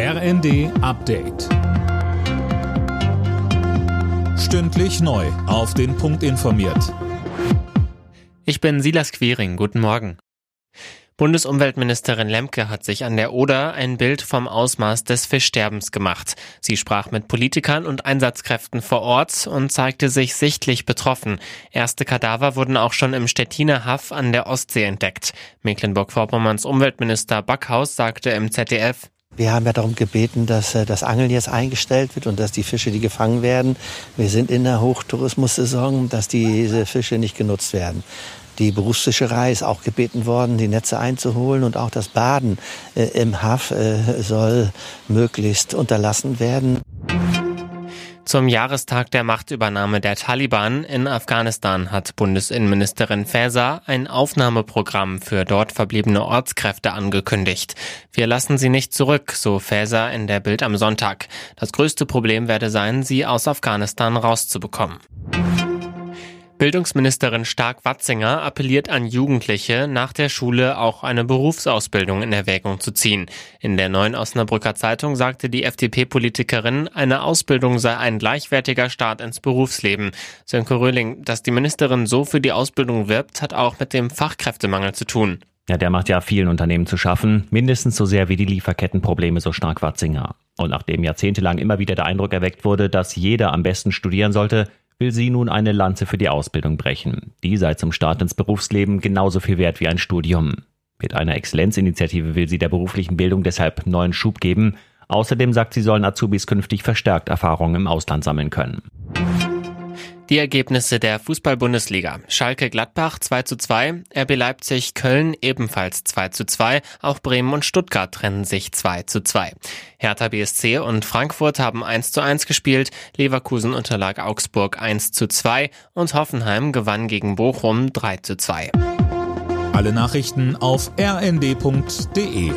RND Update. Stündlich neu. Auf den Punkt informiert. Ich bin Silas Quiring. Guten Morgen. Bundesumweltministerin Lemke hat sich an der Oder ein Bild vom Ausmaß des Fischsterbens gemacht. Sie sprach mit Politikern und Einsatzkräften vor Ort und zeigte sich sichtlich betroffen. Erste Kadaver wurden auch schon im Stettiner Haff an der Ostsee entdeckt. Mecklenburg-Vorpommerns Umweltminister Backhaus sagte im ZDF, wir haben ja darum gebeten, dass äh, das Angeln jetzt eingestellt wird und dass die Fische, die gefangen werden, wir sind in der Hochtourismussaison, dass diese Fische nicht genutzt werden. Die Berufsfischerei ist auch gebeten worden, die Netze einzuholen und auch das Baden äh, im Haff äh, soll möglichst unterlassen werden. Zum Jahrestag der Machtübernahme der Taliban in Afghanistan hat Bundesinnenministerin Faeser ein Aufnahmeprogramm für dort verbliebene Ortskräfte angekündigt. Wir lassen sie nicht zurück, so Faeser in der Bild am Sonntag. Das größte Problem werde sein, sie aus Afghanistan rauszubekommen. Bildungsministerin Stark-Watzinger appelliert an Jugendliche, nach der Schule auch eine Berufsausbildung in Erwägung zu ziehen. In der neuen Osnabrücker Zeitung sagte die FDP-Politikerin, eine Ausbildung sei ein gleichwertiger Start ins Berufsleben. Sönke Röhling, dass die Ministerin so für die Ausbildung wirbt, hat auch mit dem Fachkräftemangel zu tun. Ja, der macht ja vielen Unternehmen zu schaffen, mindestens so sehr wie die Lieferkettenprobleme, so stark Watzinger. Und nachdem jahrzehntelang immer wieder der Eindruck erweckt wurde, dass jeder am besten studieren sollte, will sie nun eine Lanze für die Ausbildung brechen. Die sei zum Start ins Berufsleben genauso viel wert wie ein Studium. Mit einer Exzellenzinitiative will sie der beruflichen Bildung deshalb neuen Schub geben. Außerdem sagt sie, sollen Azubis künftig verstärkt Erfahrungen im Ausland sammeln können. Die Ergebnisse der Fußball-Bundesliga. Schalke Gladbach 2 zu 2, RB Leipzig Köln ebenfalls 2 zu 2, auch Bremen und Stuttgart trennen sich 2 zu 2. Hertha BSC und Frankfurt haben 1 zu 1 gespielt, Leverkusen unterlag Augsburg 1 zu 2 und Hoffenheim gewann gegen Bochum 3 zu 2. Alle Nachrichten auf rnd.de